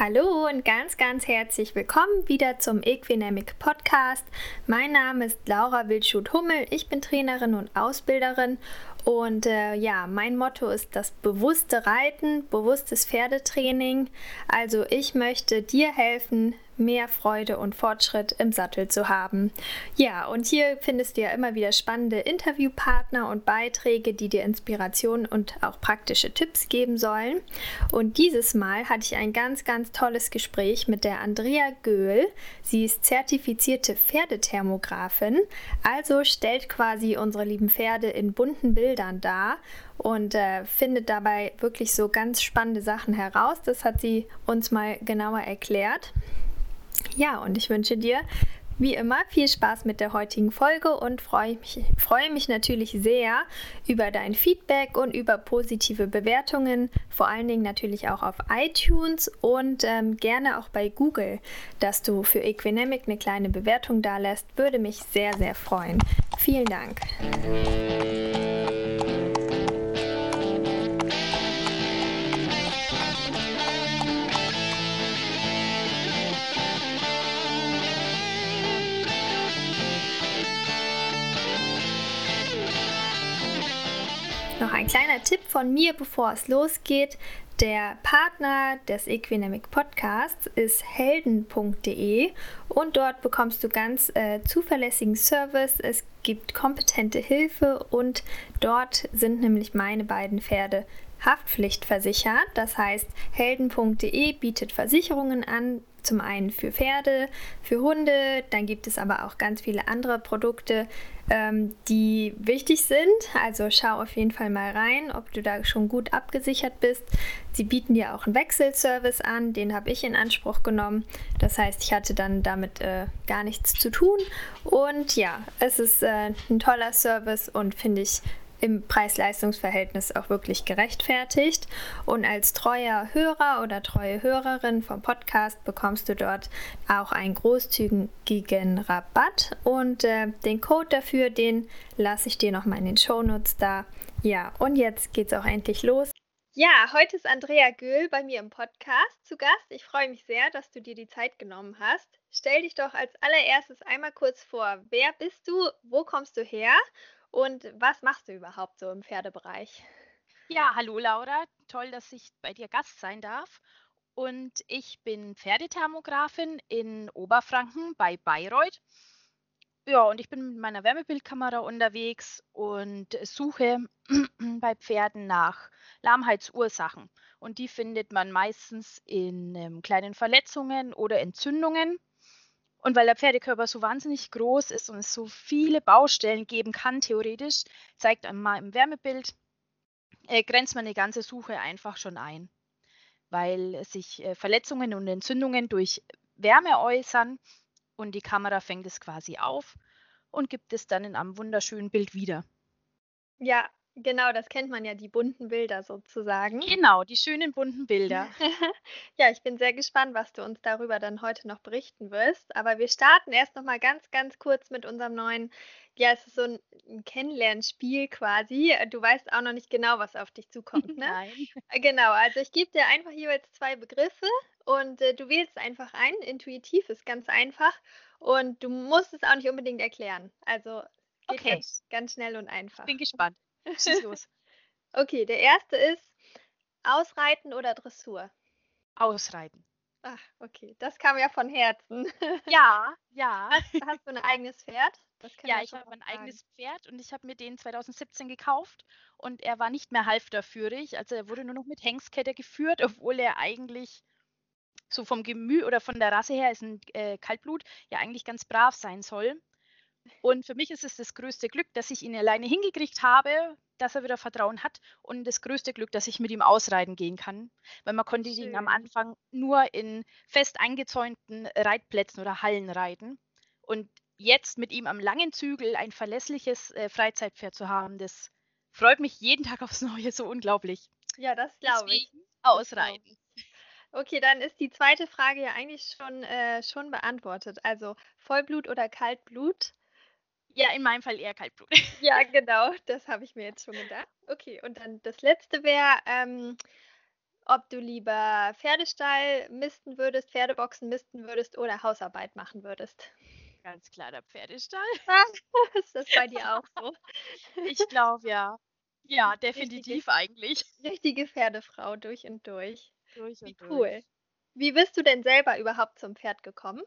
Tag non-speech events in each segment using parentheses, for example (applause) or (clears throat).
Hallo und ganz, ganz herzlich willkommen wieder zum Equinamic Podcast. Mein Name ist Laura Wildschut-Hummel. Ich bin Trainerin und Ausbilderin und äh, ja, mein Motto ist das bewusste Reiten, bewusstes Pferdetraining. Also ich möchte dir helfen, mehr Freude und Fortschritt im Sattel zu haben. Ja, und hier findest du ja immer wieder spannende Interviewpartner und Beiträge, die dir Inspiration und auch praktische Tipps geben sollen. Und dieses Mal hatte ich ein ganz, ganz tolles Gespräch mit der Andrea Göhl. Sie ist zertifizierte Pferdethermografin, also stellt quasi unsere lieben Pferde in bunten Bildern dar und äh, findet dabei wirklich so ganz spannende Sachen heraus. Das hat sie uns mal genauer erklärt. Ja, und ich wünsche dir wie immer viel Spaß mit der heutigen Folge und freue mich, freue mich natürlich sehr über dein Feedback und über positive Bewertungen, vor allen Dingen natürlich auch auf iTunes und ähm, gerne auch bei Google, dass du für Equinemic eine kleine Bewertung da lässt, würde mich sehr, sehr freuen. Vielen Dank. Noch ein kleiner Tipp von mir, bevor es losgeht. Der Partner des Equinemic Podcasts ist helden.de und dort bekommst du ganz äh, zuverlässigen Service. Es gibt kompetente Hilfe und dort sind nämlich meine beiden Pferde haftpflichtversichert. Das heißt, helden.de bietet Versicherungen an, zum einen für Pferde, für Hunde, dann gibt es aber auch ganz viele andere Produkte, ähm, die wichtig sind. Also schau auf jeden Fall mal rein, ob du da schon gut abgesichert bist. Sie bieten dir auch einen Wechselservice an, den habe ich in Anspruch genommen. Das heißt, ich hatte dann damit äh, gar nichts zu tun. Und ja, es ist äh, ein toller Service und finde ich im Preis-Leistungs-Verhältnis auch wirklich gerechtfertigt. Und als treuer Hörer oder treue Hörerin vom Podcast bekommst du dort auch einen großzügigen Rabatt. Und äh, den Code dafür, den lasse ich dir nochmal in den Shownotes da. Ja, und jetzt geht's auch endlich los. Ja, heute ist Andrea Göhl bei mir im Podcast zu Gast. Ich freue mich sehr, dass du dir die Zeit genommen hast. Stell dich doch als allererstes einmal kurz vor. Wer bist du? Wo kommst du her? Und was machst du überhaupt so im Pferdebereich? Ja, hallo Laura, toll, dass ich bei dir Gast sein darf. Und ich bin Pferdethermografin in Oberfranken bei Bayreuth. Ja, und ich bin mit meiner Wärmebildkamera unterwegs und suche (clears throat) bei Pferden nach Lahmheitsursachen. Und die findet man meistens in ähm, kleinen Verletzungen oder Entzündungen. Und weil der Pferdekörper so wahnsinnig groß ist und es so viele Baustellen geben kann, theoretisch, zeigt einmal im Wärmebild, äh, grenzt man die ganze Suche einfach schon ein. Weil sich äh, Verletzungen und Entzündungen durch Wärme äußern und die Kamera fängt es quasi auf und gibt es dann in einem wunderschönen Bild wieder. Ja, Genau, das kennt man ja, die bunten Bilder sozusagen. Genau, die schönen bunten Bilder. (laughs) Ja, ich bin sehr gespannt, was du uns darüber dann heute noch berichten wirst. Aber wir starten erst noch mal ganz, ganz kurz mit unserem neuen, ja, es ist so ein, Kennenlernspiel quasi. Du weißt auch noch nicht genau, was auf dich zukommt, (laughs) ne? Nein. Äh, Genau, also ich gebe dir einfach jeweils zwei Begriffe und äh, du wählst einfach ein. Intuitiv ist ganz einfach und du musst es auch nicht unbedingt erklären. Also geht Okay, ganz, ganz schnell und einfach. bin gespannt. (laughs) Schieß los. Okay, der erste ist Ausreiten oder Dressur? Ausreiten. Ach, okay, das kam ja von Herzen. (laughs) Ja, ja. Hast, hast du ein eigenes Pferd? Ja, ich habe ein eigenes Pferd und ich habe mir den 2017 gekauft und er war nicht mehr halfterführig. Also er wurde nur noch mit Hengskette geführt, obwohl er eigentlich so vom Gemüt oder von der Rasse her ist ein äh, Kaltblut, ja eigentlich ganz brav sein soll. Und für mich ist es das größte Glück, dass ich ihn alleine hingekriegt habe, dass er wieder Vertrauen hat und das größte Glück, dass ich mit ihm ausreiten gehen kann, weil man konnte ihn am Schön. Anfang nur in fest eingezäunten Reitplätzen oder Hallen reiten. Und jetzt mit ihm am langen Zügel ein verlässliches äh, Freizeitpferd zu haben, das freut mich jeden Tag aufs Neue so unglaublich. Ja, das glaube ich. Ausreiten. Okay, dann ist die zweite Frage ja eigentlich schon, äh, schon beantwortet. Also Vollblut oder Kaltblut? Ja, in meinem Fall eher Kaltblut. Ja, (laughs) genau, das habe ich mir jetzt schon gedacht. Okay, und dann das letzte wäre ähm, ob du lieber Pferdestall misten würdest, Pferdeboxen misten würdest oder Hausarbeit machen würdest. Ganz klar der Pferdestall. (laughs) Ist das bei dir auch so? Ich glaube ja. Ja, (laughs) definitiv Richtige, eigentlich. richtige Pferdefrau durch und durch. Durch Wie und durch. cool. Wie bist du denn selber überhaupt zum Pferd gekommen?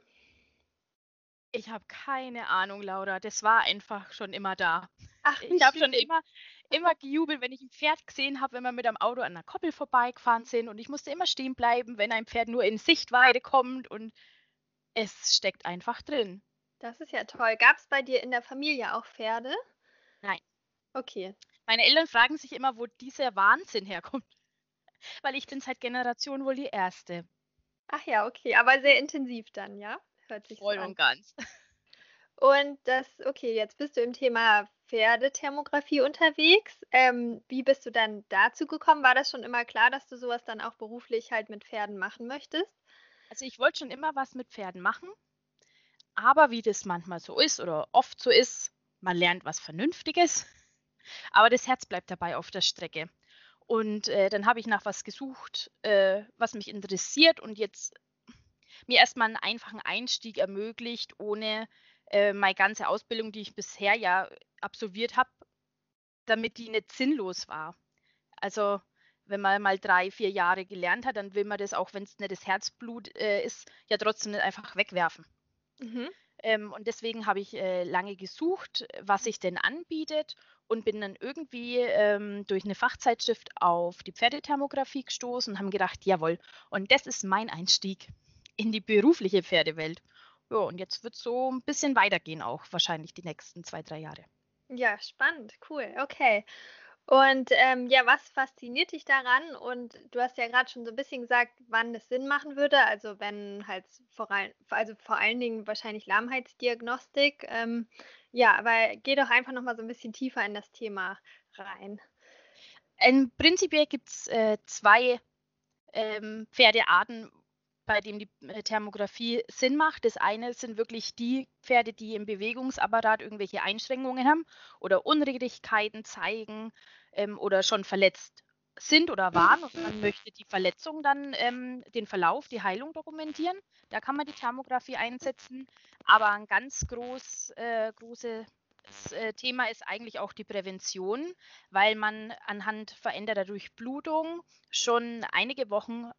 Ich habe keine Ahnung, Laura. Das war einfach schon immer da. Ach, Ich habe schon immer, immer gejubelt, wenn ich ein Pferd gesehen habe, wenn wir mit dem Auto an der Koppel vorbeigefahren sind. Und ich musste immer stehen bleiben, wenn ein Pferd nur in Sichtweite kommt. Und es steckt einfach drin. Das ist ja toll. Gab es bei dir in der Familie auch Pferde? Nein. Okay. Meine Eltern fragen sich immer, wo dieser Wahnsinn herkommt. (laughs) Weil ich bin seit Generationen wohl die Erste. Ach ja, okay. Aber sehr intensiv dann, ja? Hört sich so Voll an. und ganz. (laughs) Und das, okay, jetzt bist du im Thema Pferdethermografie unterwegs. Ähm, wie bist du dann dazu gekommen? War das schon immer klar, dass du sowas dann auch beruflich halt mit Pferden machen möchtest? Also ich wollte schon immer was mit Pferden machen. Aber wie das manchmal so ist oder oft so ist, man lernt was Vernünftiges, (laughs) aber das Herz bleibt dabei auf der Strecke. Und äh, dann habe ich nach was gesucht, äh, was mich interessiert und jetzt mir erstmal einen einfachen Einstieg ermöglicht, ohne äh, meine ganze Ausbildung, die ich bisher ja absolviert habe, damit die nicht sinnlos war. Also wenn man mal drei, vier Jahre gelernt hat, dann will man das, auch wenn es nicht das Herzblut äh, ist, ja trotzdem nicht einfach wegwerfen. Mhm. Ähm, und deswegen habe ich äh, lange gesucht, was sich denn anbietet und bin dann irgendwie ähm, durch eine Fachzeitschrift auf die Pferdethermografie gestoßen und haben gedacht, jawohl, und das ist mein Einstieg in die berufliche Pferdewelt. Ja, und jetzt wird es so ein bisschen weitergehen, auch wahrscheinlich die nächsten zwei, drei Jahre. Ja, spannend, cool, okay. Und ähm, ja, was fasziniert dich daran? Und du hast ja gerade schon so ein bisschen gesagt, wann es Sinn machen würde. Also wenn halt vor allem, also vor allen Dingen wahrscheinlich Lahmheitsdiagnostik. Ähm, ja, aber geh doch einfach noch mal so ein bisschen tiefer in das Thema rein. Ähm, prinzipiell gibt es äh, zwei ähm, Pferdearten, bei denen die äh, Thermografie Sinn macht. Das eine sind wirklich die Pferde, die im Bewegungsapparat irgendwelche Einschränkungen haben oder Unregelmäßigkeiten zeigen ähm, oder schon verletzt sind oder waren und man möchte die Verletzung dann, ähm, den Verlauf, die Heilung dokumentieren. Da kann man die Thermografie einsetzen. Aber ein ganz groß, äh, großes äh, Thema ist eigentlich auch die Prävention, weil man anhand veränderter Durchblutung schon einige Wochen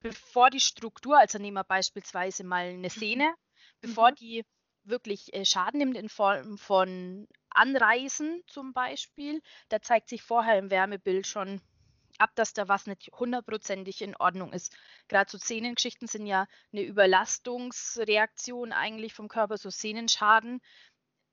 bevor die Struktur, also nehmen wir beispielsweise mal eine Sehne, bevor Mhm. die wirklich äh, Schaden nimmt in Form von Anreißen zum Beispiel, da zeigt sich vorher im Wärmebild schon ab, dass da was nicht hundertprozentig in Ordnung ist. Gerade so Sehnengeschichten sind ja eine Überlastungsreaktion eigentlich vom Körper, so Sehnenschaden.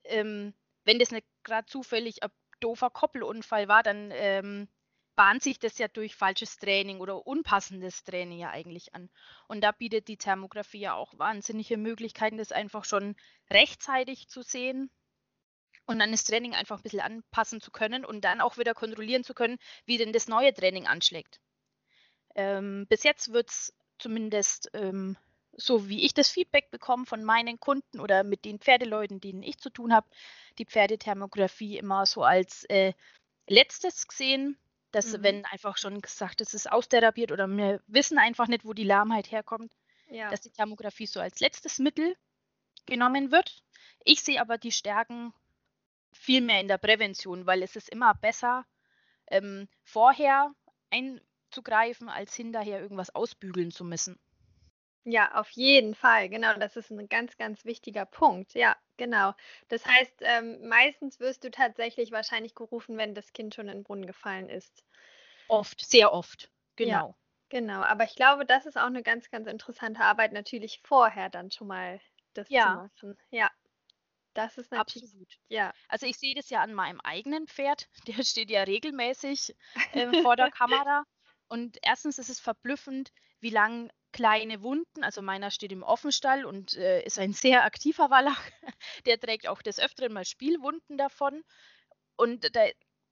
Ähm, wenn das nicht gerade zufällig ein doofer Koppelunfall war, dann ähm, bahnt sich das ja durch falsches Training oder unpassendes Training ja eigentlich an. Und da bietet die Thermografie ja auch wahnsinnige Möglichkeiten, das einfach schon rechtzeitig zu sehen und dann das Training einfach ein bisschen anpassen zu können und dann auch wieder kontrollieren zu können, wie denn das neue Training anschlägt. Ähm, bis jetzt wird es zumindest ähm, so, wie ich das Feedback bekomme von meinen Kunden oder mit den Pferdeleuten, denen ich zu tun habe, die Pferdethermografie immer so als äh, letztes gesehen, dass Mhm. wenn einfach schon gesagt ist, es ist austherapiert oder wir wissen einfach nicht, wo die Lahmheit herkommt, Ja. dass die Thermografie so als letztes Mittel genommen wird. Ich sehe aber die Stärken viel mehr in der Prävention, weil es ist immer besser, ähm, vorher einzugreifen, als hinterher irgendwas ausbügeln zu müssen. Ja, auf jeden Fall. Genau, das ist ein ganz, ganz wichtiger Punkt. Ja, genau. Das heißt, ähm, meistens wirst du tatsächlich wahrscheinlich gerufen, wenn das Kind schon in den Brunnen gefallen ist. Oft, sehr oft. Ja. Genau. Genau, aber ich glaube, das ist auch eine ganz, ganz interessante Arbeit, natürlich vorher dann schon mal das zu Ja. machen. Ja, das ist natürlich, Absolut. ja. Also ich sehe das ja an meinem eigenen Pferd. (laughs) Der steht ja regelmäßig ähm, (laughs) vor der Kamera. Und erstens ist es verblüffend, wie lang kleine Wunden, also meiner steht im Offenstall und äh, ist ein sehr aktiver Wallach. (laughs) Der trägt auch des Öfteren mal Spielwunden davon. Und da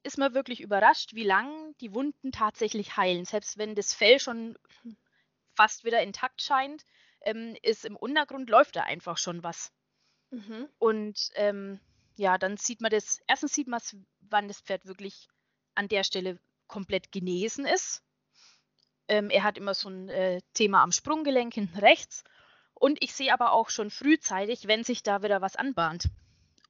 ist man wirklich überrascht, wie lang die Wunden tatsächlich heilen. Selbst wenn das Fell schon fast wieder intakt scheint, ähm, ist im Untergrund läuft da einfach schon was. Mhm. Und ähm, ja, dann sieht man das, erstens sieht man es, wann das Pferd wirklich an der Stelle komplett genesen ist. Ähm, er hat immer so ein äh, Thema am Sprunggelenk hinten rechts. Und ich sehe aber auch schon frühzeitig, wenn sich da wieder was anbahnt.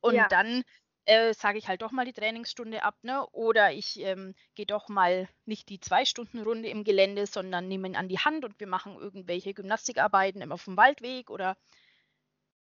Und Ja. dann äh, sage ich halt doch mal die Trainingsstunde ab, ne? Oder ich ähm, gehe doch mal nicht die Zwei-Stunden-Runde im Gelände, sondern nehme ihn an die Hand und wir machen irgendwelche Gymnastikarbeiten immer auf dem Waldweg oder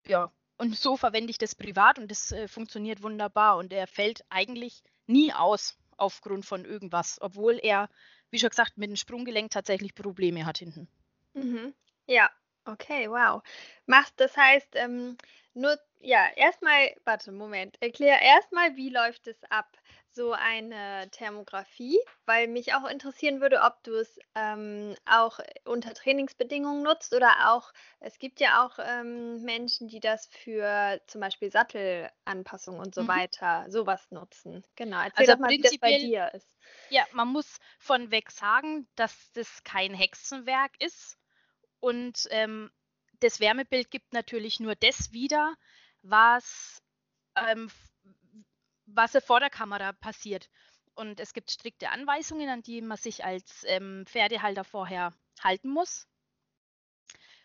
ja. Und so verwende ich das privat und das äh, funktioniert wunderbar. Und er fällt eigentlich nie aus aufgrund von irgendwas, obwohl er, wie schon gesagt, mit dem Sprunggelenk tatsächlich Probleme hat hinten. Mhm. Ja, okay, wow. Machst das heißt, ähm, nur, ja, erstmal, warte, Moment, erklär erstmal, wie läuft es ab, so eine Thermografie, weil mich auch interessieren würde, ob du es ähm, auch unter Trainingsbedingungen nutzt oder auch, es gibt ja auch ähm, Menschen, die das für zum Beispiel Sattelanpassung und so Mhm. weiter, sowas nutzen. Genau, erzähl Also doch mal, wie das bei dir ist. ja, man muss von weg sagen, dass das kein Hexenwerk ist. Und ähm, das Wärmebild gibt natürlich nur das wieder, was, ähm, was vor der Kamera passiert. Und es gibt strikte Anweisungen, an die man sich als ähm, Pferdehalter vorher halten muss.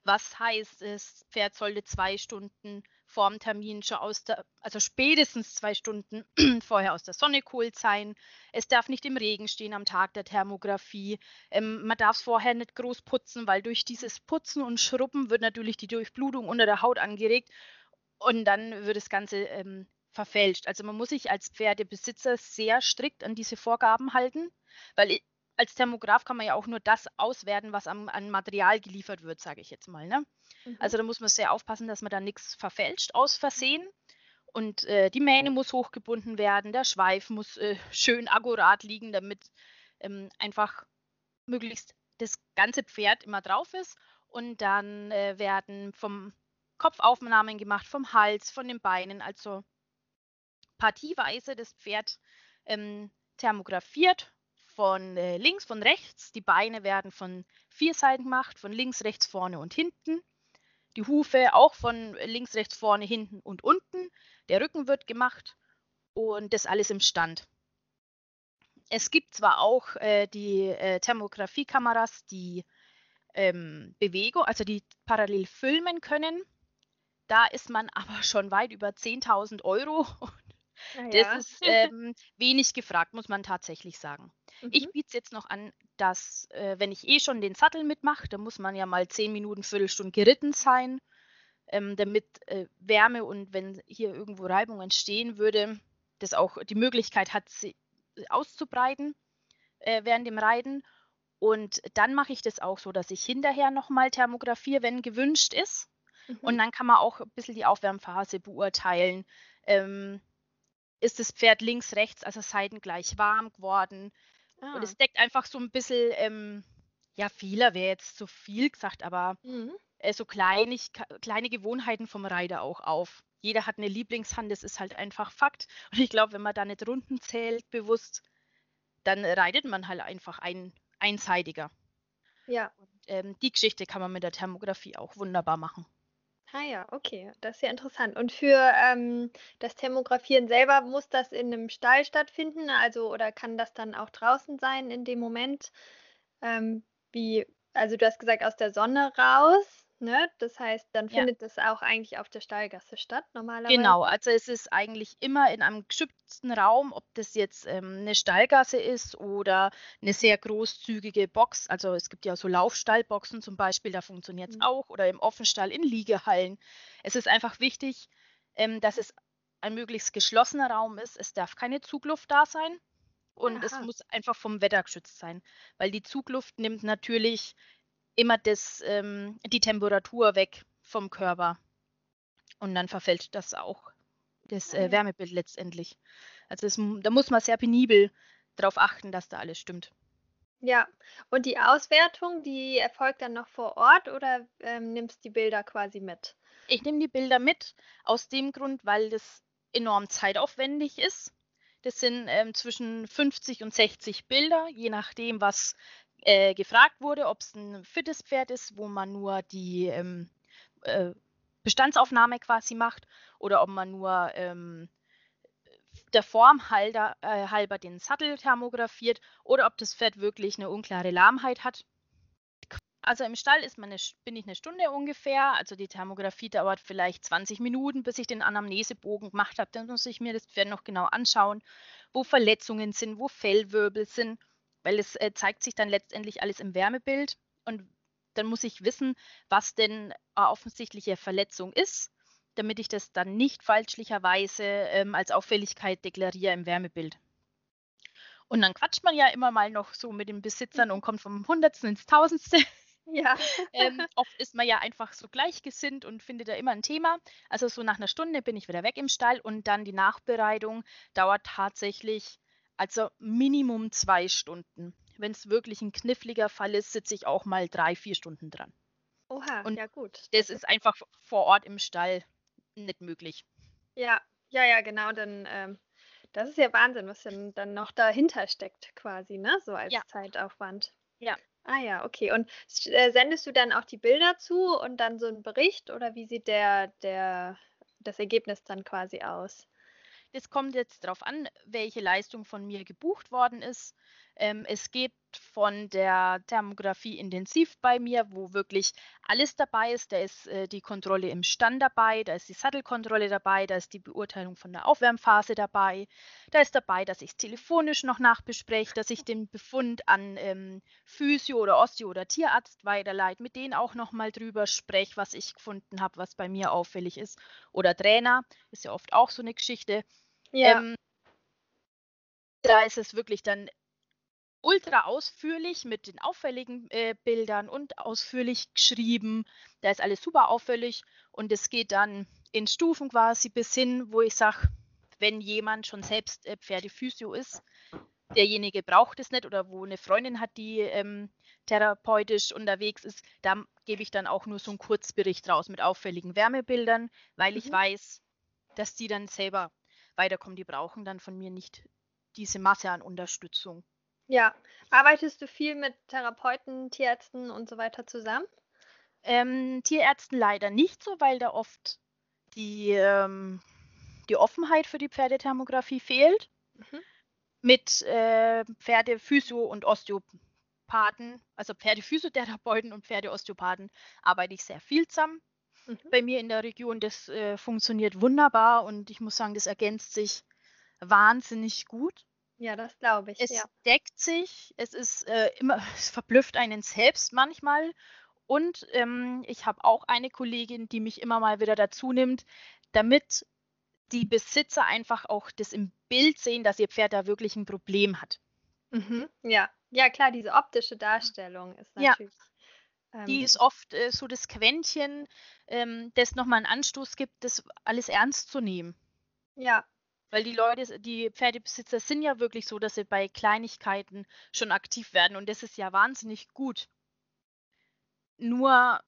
Was heißt, das Pferd sollte zwei Stunden vorm Termin schon aus der, also spätestens zwei Stunden (clears throat) vorher aus der Sonne geholt sein. Es darf nicht im Regen stehen am Tag der Thermografie. Ähm, man darf es vorher nicht groß putzen, weil durch dieses Putzen und Schrubben wird natürlich die Durchblutung unter der Haut angeregt und dann wird das Ganze ähm, verfälscht. Also man muss sich als Pferdebesitzer sehr strikt an diese Vorgaben halten, weil i- als Thermograph kann man ja auch nur das auswerten, was am, an Material geliefert wird, sage ich jetzt mal. Ne? Mhm. Also da muss man sehr aufpassen, dass man da nichts verfälscht aus Versehen. Und äh, die Mähne muss hochgebunden werden, der Schweif muss äh, schön akkurat liegen, damit ähm, einfach möglichst das ganze Pferd immer drauf ist. Und dann äh, werden vom Kopf Aufnahmen gemacht, vom Hals, von den Beinen, also partieweise das Pferd ähm, thermografiert von äh, links, von rechts. Die Beine werden von vier Seiten gemacht, von links, rechts, vorne und hinten. Die Hufe auch von links, rechts, vorne, hinten und unten. Der Rücken wird gemacht und das alles im Stand. Es gibt zwar auch äh, die äh, Thermografiekameras, die ähm, Bewegung, also die parallel filmen können. Da ist man (laughs) aber schon weit über 10.000 Euro. Ah Das ja. ist ähm, wenig gefragt, muss man tatsächlich sagen. Ich Mhm. biete es jetzt noch an, dass, äh, wenn ich eh schon den Sattel mitmache, da muss man ja mal 10 Minuten, Viertelstunde geritten sein, ähm, damit äh, Wärme und wenn hier irgendwo Reibung entstehen würde, das auch die Möglichkeit hat, sie auszubreiten äh, während dem Reiten. Und dann mache ich das auch so, dass ich hinterher nochmal thermografiere, wenn gewünscht ist. Und Mhm. dann kann man auch ein bisschen die Aufwärmphase beurteilen. Ähm, ist das Pferd links, rechts, also seitengleich warm geworden? Und Ah. es deckt einfach so ein bisschen, ähm, ja, Fehler wäre jetzt zu viel gesagt, aber Mhm. äh, so kleinig, kleine Gewohnheiten vom Reiter auch auf. Jeder hat eine Lieblingshand, das ist halt einfach Fakt. (laughs) Und ich glaube, wenn man da nicht Runden zählt bewusst, dann reitet man halt einfach ein, einseitiger. Ja. Und ähm, die Geschichte kann man mit der Thermografie auch wunderbar machen. Ah ja, okay, das ist ja interessant. Und für ähm, das Thermografieren selber muss das in einem Stall stattfinden, also oder kann das dann auch draußen sein in dem Moment? Ähm, wie, also du hast gesagt, aus der Sonne raus, ne? Das heißt, dann Ja. findet das auch eigentlich auf der Stallgasse statt, normalerweise. Genau, also es ist eigentlich immer in einem geschützten Raum, ob das jetzt ähm, eine Stallgasse ist oder eine sehr großzügige Box. Also es gibt ja so Laufstallboxen zum Beispiel, da funktioniert es Mhm. auch oder im Offenstall in Liegehallen. Es ist einfach wichtig, ähm, dass es ein möglichst geschlossener Raum ist. Es darf keine Zugluft da sein und es Aha. muss einfach vom Wetter geschützt sein, weil die Zugluft nimmt natürlich immer das, ähm, die Temperatur weg vom Körper. Und dann verfälscht das auch das Ah äh, ja. Wärmebild letztendlich. Also mu- da muss man sehr penibel darauf achten, dass da alles stimmt. Ja. Und die Auswertung, die erfolgt dann noch vor Ort oder ähm, nimmst die Bilder quasi mit? Ich nehme die Bilder mit, aus dem Grund, weil das enorm zeitaufwendig ist. Das sind ähm, zwischen 50 und 60 Bilder, je nachdem, was äh, gefragt wurde, ob es ein fittes Pferd ist, wo man nur die ähm, äh, Bestandsaufnahme quasi macht, oder ob man nur ähm, der Form halber, äh, halber den Sattel thermografiert, oder ob das Pferd wirklich eine unklare Lahmheit hat. Also im Stall ist meine, bin ich eine Stunde ungefähr. Also die Thermografie dauert vielleicht 20 Minuten, bis ich den Anamnesebogen gemacht habe. Dann muss ich mir das Pferd noch genau anschauen, wo Verletzungen sind, wo Fellwirbel sind, weil es äh, zeigt sich dann letztendlich alles im Wärmebild. Und dann muss ich wissen, was denn eine offensichtliche Verletzung ist, damit ich das dann nicht falschlicherweise ähm, als Auffälligkeit deklariere im Wärmebild. Und dann quatscht man ja immer mal noch so mit den Besitzern und kommt vom Hundertsten ins Tausendste. (laughs) Ja. (laughs) ähm, oft ist man ja einfach so gleichgesinnt und findet da immer ein Thema. Also so nach einer Stunde bin ich wieder weg im Stall und dann die Nachbereitung dauert tatsächlich also Minimum zwei Stunden. Wenn es wirklich ein kniffliger Fall ist, sitze ich auch mal drei, vier Stunden dran. Oha, und ja gut. Das ist einfach vor Ort im Stall nicht möglich. Ja, ja, ja, genau. Dann, ähm, das ist ja Wahnsinn, was denn dann noch dahinter steckt, quasi, ne? So als Ja. Zeitaufwand. Ja. Ah ja, okay. Und äh, sendest du dann auch die Bilder zu und dann so einen Bericht oder wie sieht der, der, das Ergebnis dann quasi aus? Das kommt jetzt darauf an, welche Leistung von mir gebucht worden ist. Ähm, es geht von der Thermografie intensiv bei mir, wo wirklich alles dabei ist. Da ist äh, die Kontrolle im Stand dabei, da ist die Sattelkontrolle dabei, da ist die Beurteilung von der Aufwärmphase dabei, da ist dabei, dass ich es telefonisch noch nachbespreche, dass ich den Befund an ähm, Physio oder Osteo oder Tierarzt weiterleite, mit denen auch nochmal drüber spreche, was ich gefunden habe, was bei mir auffällig ist. Oder Trainer, ist ja oft auch so eine Geschichte. Ja. Ähm, da ist es wirklich dann ultra ausführlich mit den auffälligen äh, Bildern und ausführlich geschrieben. Da ist alles super auffällig und es geht dann in Stufen quasi bis hin, wo ich sage, wenn jemand schon selbst äh, Pferdephysio ist, derjenige braucht es nicht oder wo eine Freundin hat, die ähm, therapeutisch unterwegs ist, da gebe ich dann auch nur so einen Kurzbericht raus mit auffälligen Wärmebildern, weil ich Mhm. weiß, dass die dann selber weiterkommen. Die brauchen dann von mir nicht diese Masse an Unterstützung. Ja. Arbeitest du viel mit Therapeuten, Tierärzten und so weiter zusammen? Ähm, Tierärzten leider nicht so, weil da oft die, ähm, die Offenheit für die Pferdethermografie fehlt. Mhm. Mit äh, Pferdephysio und Osteopathen, also Pferdephysiotherapeuten und Pferdeosteopathen, arbeite ich sehr viel zusammen. Mhm. Bei mir in der Region, das äh, funktioniert wunderbar und ich muss sagen, das ergänzt sich wahnsinnig gut. Ja, das glaube ich. Es Ja. deckt sich, es ist äh, immer, (laughs) es verblüfft einen selbst manchmal. Und ähm, ich habe auch eine Kollegin, die mich immer mal wieder dazu nimmt, damit die Besitzer einfach auch das im Bild sehen, dass ihr Pferd da wirklich ein Problem hat. Mhm. Ja. Ja, klar, diese optische Darstellung ist Ja. natürlich. Die Ähm, ist oft äh, so das Quäntchen, ähm, das nochmal einen Anstoß gibt, das alles ernst zu nehmen. ja. Weil die Leute, die Pferdebesitzer sind ja wirklich so, dass sie bei Kleinigkeiten schon aktiv werden und das ist ja wahnsinnig gut. Nur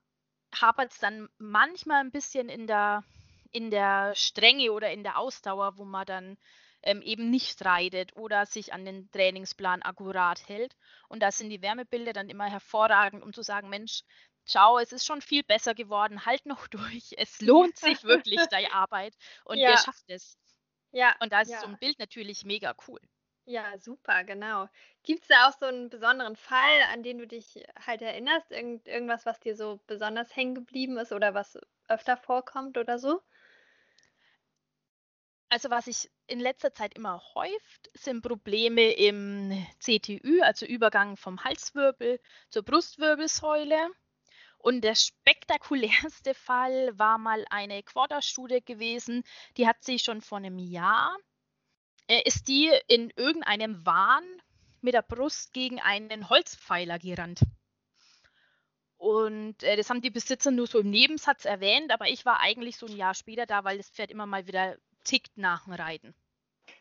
hapert es dann manchmal ein bisschen in der, in der Strenge oder in der Ausdauer, wo man dann ähm, eben nicht reitet oder sich an den Trainingsplan akkurat hält. Und da sind die Wärmebilder dann immer hervorragend, um zu sagen, Mensch, schau, es ist schon viel besser geworden, halt noch (laughs) durch. Es lohnt sich wirklich (laughs) deine Arbeit und ihr Ja. schafft es. Ja. Und da ist so Ja. ein Bild natürlich mega cool. Ja, super, genau. Gibt es da auch so einen besonderen Fall, an den du dich halt erinnerst? Irgend, irgendwas, was dir so besonders hängen geblieben ist oder was öfter vorkommt oder so? Also was sich in letzter Zeit immer häuft, sind Probleme im CTÜ, also Übergang vom Halswirbel zur Brustwirbelsäule. Und der spektakulärste (laughs) Fall war mal eine Quarterstudie gewesen, die hat sich schon vor einem Jahr, äh, ist die in irgendeinem Wahn mit der Brust gegen einen Holzpfeiler gerannt. Und äh, das haben die Besitzer nur so im Nebensatz erwähnt, aber ich war eigentlich so ein Jahr später da, weil das Pferd immer mal wieder tickt nach dem Reiten.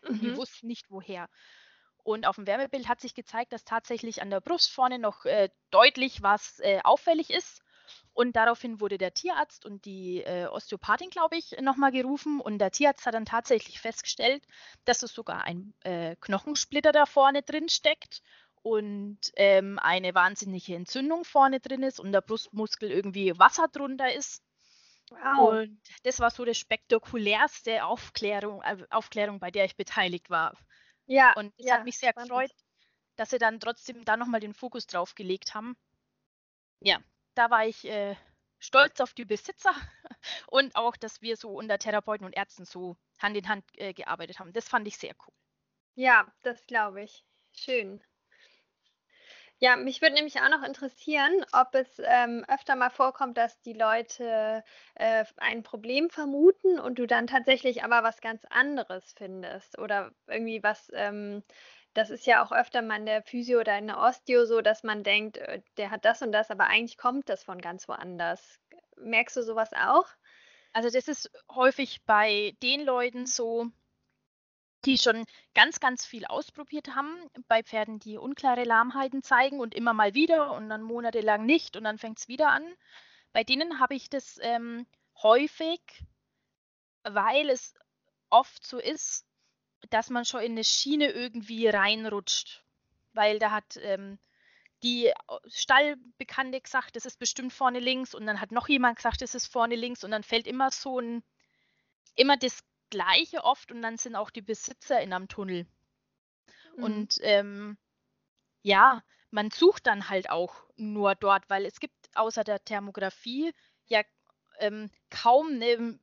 Und die Mhm. wussten nicht woher. Und auf dem Wärmebild hat sich gezeigt, dass tatsächlich an der Brust vorne noch äh, deutlich was äh, auffällig ist. Und daraufhin wurde der Tierarzt und die äh, Osteopathin, glaube ich, nochmal gerufen. Und der Tierarzt hat dann tatsächlich festgestellt, dass es sogar ein äh, Knochensplitter da vorne drin steckt und ähm, eine wahnsinnige Entzündung vorne drin ist und der Brustmuskel irgendwie Wasser drunter ist. Wow. Und das war so die spektakulärste Aufklärung, äh, Aufklärung, bei der ich beteiligt war. Ja, Und es ja, hat mich sehr gefreut, dass sie dann trotzdem da nochmal den Fokus drauf gelegt haben. ja, da war ich äh, stolz auf die Besitzer (laughs) und auch, dass wir so unter Therapeuten und Ärzten so Hand in Hand äh, gearbeitet haben. Das fand ich sehr cool. Ja, das glaube ich. Schön. Ja, mich würde nämlich auch noch interessieren, ob es ähm, öfter mal vorkommt, dass die Leute äh, ein Problem vermuten und du dann tatsächlich aber was ganz anderes findest oder irgendwie was, ähm, das ist ja auch öfter mal in der Physio oder in der Osteo so, dass man denkt, äh, der hat das und das, aber eigentlich kommt das von ganz woanders. Merkst du sowas auch? Also das ist häufig bei den Leuten so, die schon ganz, ganz viel ausprobiert haben bei Pferden, die unklare Lahmheiten zeigen und immer mal wieder und dann monatelang nicht und dann fängt es wieder an. Bei denen habe ich das ähm, häufig, weil es oft so ist, dass man schon in eine Schiene irgendwie reinrutscht. Weil da hat ähm, die Stallbekannte gesagt, das ist bestimmt vorne links und dann hat noch jemand gesagt, das ist vorne links und dann fällt immer so ein, immer das Gleiche oft und dann sind auch die Besitzer in einem Tunnel. Mhm. Und ähm, ja, man sucht dann halt auch nur dort, weil es gibt außer der Thermografie ja ähm, kaum eine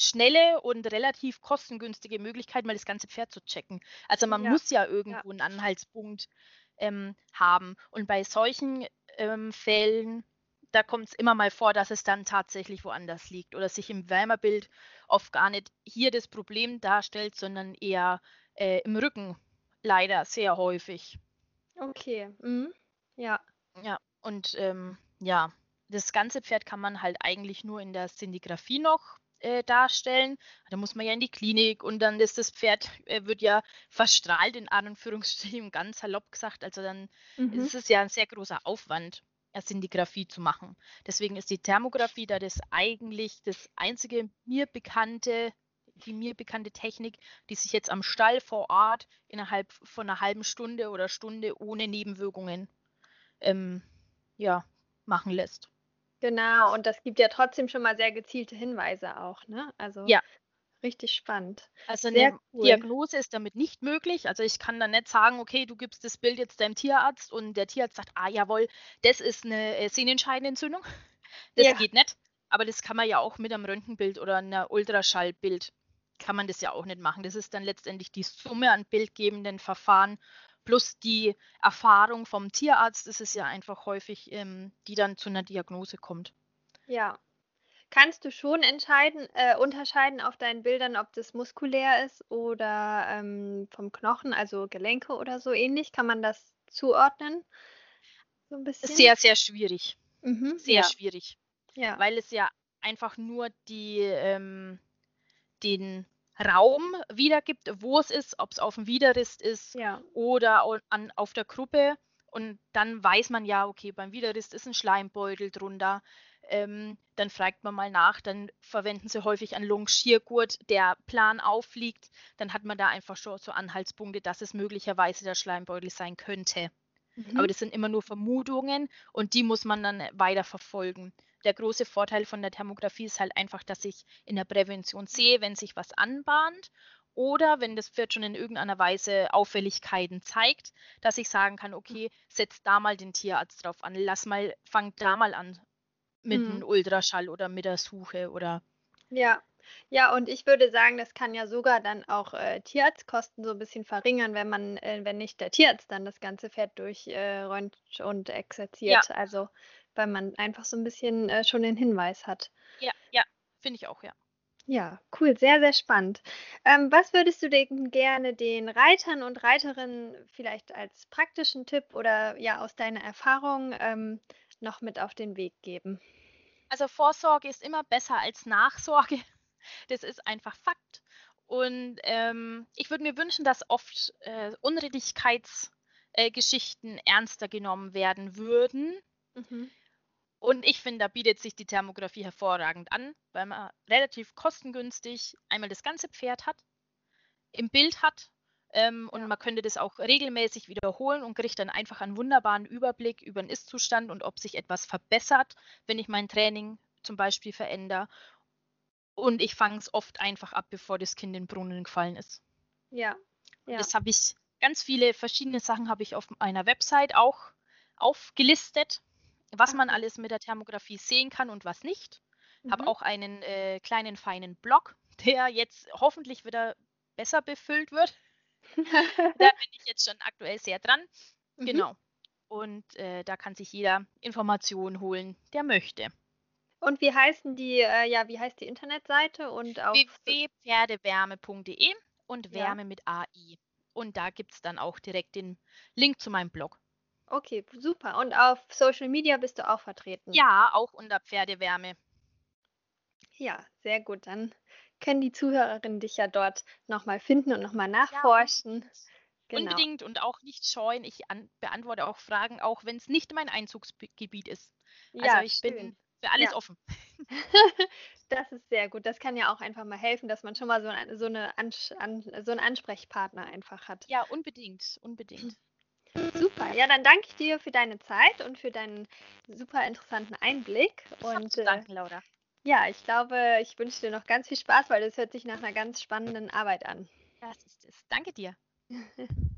schnelle und relativ kostengünstige Möglichkeit, mal das ganze Pferd zu checken. Also man ja. muss ja irgendwo ja. einen Anhaltspunkt ähm, haben. Und bei solchen ähm, Fällen da kommt es immer mal vor, dass es dann tatsächlich woanders liegt oder sich im Wärmerbild oft gar nicht hier das Problem darstellt, sondern eher äh, im Rücken leider sehr häufig. Okay, mhm. ja. Ja, und ähm, ja, das ganze Pferd kann man halt eigentlich nur in der Syndigraphie noch äh, darstellen. Da muss man ja in die Klinik und dann ist das Pferd, äh, wird ja verstrahlt in Anführungsstrichen, (laughs) ganz salopp gesagt. Also dann mhm. ist es ja ein sehr großer Aufwand. Sintigraphie zu machen. Deswegen ist die Thermografie da das eigentlich das einzige mir bekannte, die mir bekannte Technik, die sich jetzt am Stall vor Ort innerhalb von einer halben Stunde oder Stunde ohne Nebenwirkungen ähm, ja, machen lässt. Genau, und das gibt ja trotzdem schon mal sehr gezielte Hinweise auch, ne? Also ja, Richtig spannend. Also eine cool. Diagnose ist damit nicht möglich. Also ich kann dann nicht sagen, okay, du gibst das Bild jetzt deinem Tierarzt und der Tierarzt sagt, ah jawohl, das ist eine äh, Sehnenscheidenentzündung. (laughs) Das ja. geht nicht. Aber das kann man ja auch mit einem Röntgenbild oder einer Ultraschallbild, kann man das ja auch nicht machen. Das ist dann letztendlich die Summe an bildgebenden Verfahren plus die Erfahrung vom Tierarzt. Ist ja einfach häufig, ähm, die dann zu einer Diagnose kommt. Ja, Kannst du schon entscheiden äh, unterscheiden auf deinen Bildern, ob das muskulär ist oder, ähm, vom Knochen, also Gelenke oder so ähnlich? Kann man das zuordnen? So 'n bisschen? Sehr, sehr schwierig. Mhm, Sehr ja. schwierig, Ja. weil es ja einfach nur die, ähm den Raum wiedergibt, wo es ist, ob es auf dem Widerrist ist Ja. oder an auf der Gruppe. Und dann weiß man ja, okay, beim Widerrist ist ein Schleimbeutel drunter ähm, dann fragt man mal nach, dann verwenden sie häufig einen Longiergurt, der plan aufliegt, dann hat man da einfach schon so Anhaltspunkte, dass es möglicherweise der Schleimbeutel sein könnte. Mhm. Aber das sind immer nur Vermutungen und die muss man dann weiter verfolgen. Der große Vorteil von der Thermografie ist halt einfach, dass ich in der Prävention sehe, wenn sich was anbahnt oder wenn das Pferd schon in irgendeiner Weise Auffälligkeiten zeigt, dass ich sagen kann, okay, setz da mal den Tierarzt drauf an, lass mal, fang da mal an mit Mhm. 'n Ultraschall oder mit der Suche oder Ja. Ja, und ich würde sagen, das kann ja sogar dann auch, äh, Tierarztkosten so 'n bisschen verringern, wenn man äh, wenn nicht der Tierarzt dann das ganze Pferd durchröntgt äh, und Ja. exerziert. Also, weil man einfach so 'n bisschen, äh, schon den Hinweis hat. Ja, ja, finde ich auch, ja. Ja, cool, sehr, sehr spannend. Ähm, was würdest du denn gerne den Reitern und Reiterinnen vielleicht als praktischen Tipp oder ja aus deiner Erfahrung, ähm, noch mit auf den Weg geben? Also Vorsorge ist immer besser als Nachsorge. (laughs) Das ist einfach Fakt. Und ähm, ich würde mir wünschen, dass oft äh, Unredlichkeitsgeschichten äh, ernster genommen werden würden. Mhm. Und ich finde, da bietet sich die Thermografie hervorragend an, weil man relativ kostengünstig einmal das ganze Pferd hat, im Bild hat ähm, und ja. man könnte das auch regelmäßig wiederholen und kriegt dann einfach einen wunderbaren Überblick über den Ist-Zustand und ob sich etwas verbessert, wenn ich mein Training zum Beispiel verändere. Und ich fange es oft einfach ab, bevor das Kind in den Brunnen gefallen ist. Ja. ja. Das habe ich, ganz viele verschiedene Sachen habe ich auf meiner Website auch aufgelistet. Was man alles mit der Thermografie sehen kann und was nicht. Mhm. Habe auch einen äh, kleinen, feinen Blog, (laughs) der jetzt hoffentlich wieder besser befüllt wird. (laughs) da bin ich jetzt schon aktuell sehr dran. Mhm. Genau. Und äh, da kann sich jeder Informationen holen, der möchte. Und wie heißen die, äh, ja, wie heißt die Internetseite? Und auf www.pferdewärme.de und Wärme ja. mit AI. Und da gibt es dann auch direkt den Link zu meinem Blog. Okay, super. Und auf Social Media bist du auch vertreten? Ja, auch unter Pferdewärme. Ja, sehr gut. Dann können die Zuhörerinnen dich ja dort nochmal finden und nochmal nachforschen. Ja, genau. Unbedingt und auch nicht scheuen. Ich an, beantworte auch Fragen, auch wenn es nicht mein Einzugsgebiet ist. Also ja, ich schön. bin für alles ja. offen. (laughs) (laughs) das ist sehr gut. Das kann ja auch einfach mal helfen, dass man schon mal so, ein, so, eine Ans an, so einen Ansprechpartner einfach hat. Ja, unbedingt, unbedingt. Super. Ja, dann danke ich dir für deine Zeit und für deinen super interessanten Einblick. Und äh, danke, Laura. Ja, ich glaube, ich wünsche dir noch ganz viel Spaß, weil das hört sich nach einer ganz spannenden Arbeit an. Das ist es. Danke dir. (laughs)